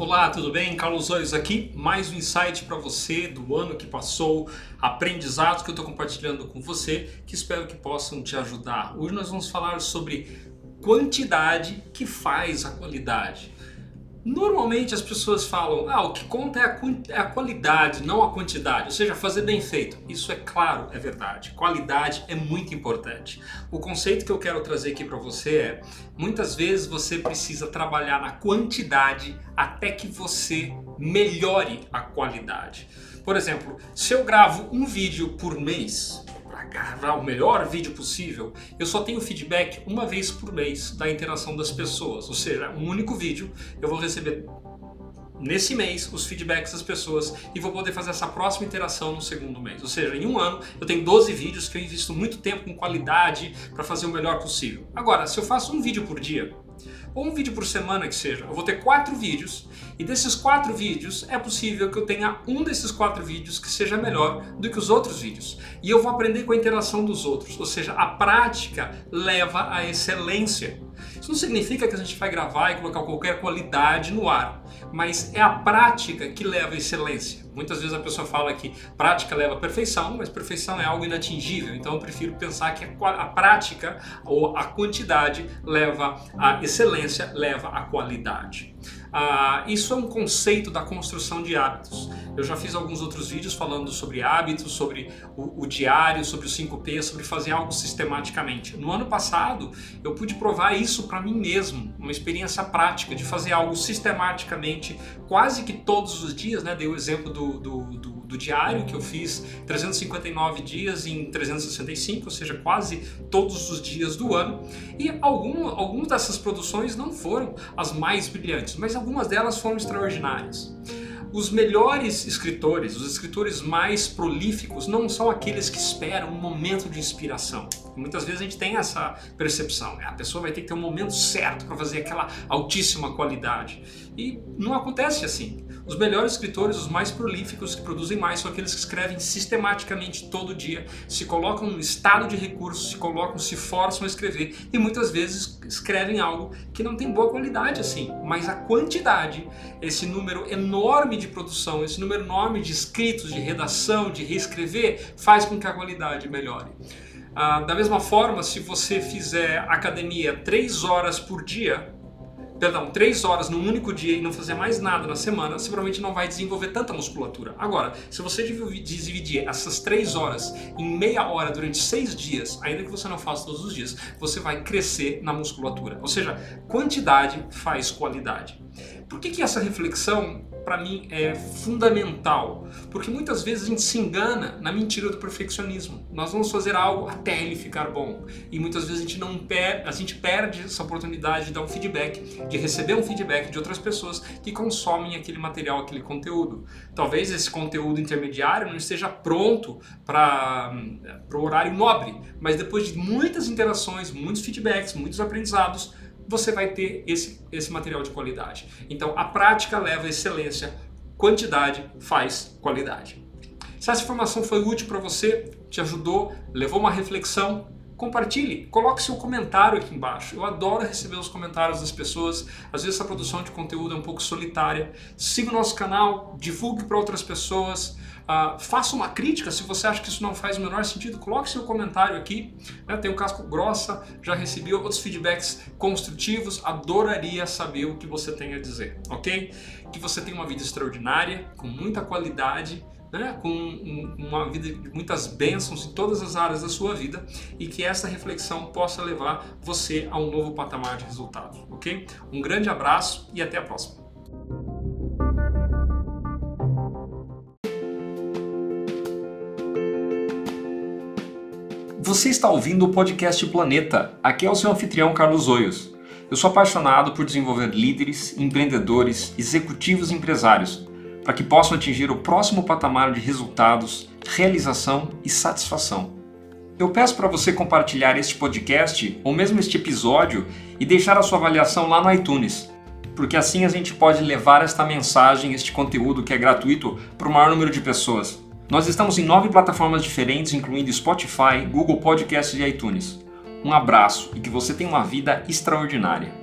Olá, tudo bem? Carlos Oios aqui, mais um insight para você do ano que passou, aprendizados que eu estou compartilhando com você, que espero que possam te ajudar. Hoje nós vamos falar sobre quantidade que faz a qualidade. Normalmente as pessoas falam, ah, o que conta é a, é a, qualidade, não a quantidade, ou seja, fazer bem feito. Isso é claro, é verdade. Qualidade é muito importante. O conceito que eu quero trazer aqui para você é, muitas vezes você precisa trabalhar na quantidade até que você melhore a qualidade. Por exemplo, se eu gravo um vídeo por mês, gravar o melhor vídeo possível, eu só tenho feedback uma vez por mês da interação das pessoas. Ou seja, um único vídeo eu vou receber nesse mês os feedbacks das pessoas e vou poder fazer essa próxima interação no segundo mês. Ou seja, em um ano eu tenho 12 vídeos que eu invisto muito tempo com qualidade para fazer o melhor possível. Agora, se eu faço um vídeo por dia, ou um vídeo por semana que seja, eu vou ter quatro vídeos e desses quatro vídeos é possível que eu tenha um desses quatro vídeos que seja melhor do que os outros vídeos. E eu vou aprender com a interação dos outros, ou seja, a prática leva à excelência. Isso não significa que a gente vai gravar e colocar qualquer qualidade no ar, mas é a prática que leva à excelência. Muitas vezes a pessoa fala que prática leva à perfeição, mas perfeição é algo inatingível. Então eu prefiro pensar que a, prática ou a quantidade leva à excelência, leva à qualidade. Ah, isso é um conceito da construção de hábitos. Eu já fiz alguns outros vídeos falando sobre hábitos, sobre o, o diário, sobre o 5P, sobre fazer algo sistematicamente. No ano passado, eu pude provar isso para mim mesmo, uma experiência prática de fazer algo sistematicamente, quase que todos os dias. Né? Dei o exemplo do, do, do, do diário que eu fiz 359 dias em 365, ou seja, quase todos os dias do ano. E algum, algumas dessas produções não foram as mais brilhantes, mas algumas delas foram extraordinárias. Os melhores escritores, os escritores mais prolíficos, não são aqueles que esperam um momento de inspiração. Muitas vezes a gente tem essa percepção, né? a pessoa vai ter que ter um momento certo para fazer aquela altíssima qualidade. E não acontece assim. Os melhores escritores, os mais prolíficos, que produzem mais, são aqueles que escrevem sistematicamente todo dia, se colocam no estado de recurso, se colocam, se forçam a escrever e muitas vezes escrevem algo que não tem boa qualidade assim, mas a quantidade, esse número enorme de produção, esse número enorme de escritos, de redação, de reescrever, faz com que a qualidade melhore. Ah, da mesma forma, se você fizer academia três horas por dia, perdão, três horas num único dia e não fazer mais nada na semana, você provavelmente não vai desenvolver tanta musculatura. Agora, se você dividir essas três horas em meia hora durante seis dias, ainda que você não faça todos os dias, você vai crescer na musculatura. Ou seja, quantidade faz qualidade. Por que, que essa reflexão para mim é fundamental, porque muitas vezes a gente se engana na mentira do perfeccionismo. Nós vamos fazer algo até ele ficar bom e muitas vezes a gente não per a gente perde essa oportunidade de dar um feedback, de receber um feedback de outras pessoas que consomem aquele material, aquele conteúdo. Talvez esse conteúdo intermediário não esteja pronto para o horário nobre, mas depois de muitas interações, muitos feedbacks, muitos aprendizados, você vai ter esse, esse material de qualidade. Então, a prática leva a excelência, quantidade faz qualidade. Se essa informação foi útil para você, te ajudou, levou uma reflexão, compartilhe, coloque seu comentário aqui embaixo. Eu adoro receber os comentários das pessoas. Às vezes a produção de conteúdo é um pouco solitária. Siga o nosso canal, divulgue para outras pessoas. Uh, faça uma crítica se você acha que isso não faz o menor sentido, coloque seu comentário aqui. Né? Tem um casco grossa, já recebi outros feedbacks construtivos, adoraria saber o que você tem a dizer, ok? Que você tenha uma vida extraordinária, com muita qualidade, né, com uma vida de muitas bênçãos em todas as áreas da sua vida e que essa reflexão possa levar você a um novo patamar de resultado, ok? Um grande abraço e até a próxima. Você está ouvindo o podcast Planeta. Aqui é o seu anfitrião Carlos Oios. Eu sou apaixonado por desenvolver líderes, empreendedores, executivos e empresários para que possam atingir o próximo patamar de resultados, realização e satisfação. Eu peço para você compartilhar este podcast ou mesmo este episódio e deixar a sua avaliação lá no iTunes, porque assim a gente pode levar esta mensagem, este conteúdo que é gratuito para o maior número de pessoas. Nós estamos em nove plataformas diferentes, incluindo Spotify, Google Podcasts e iTunes. Um abraço e que você tenha uma vida extraordinária.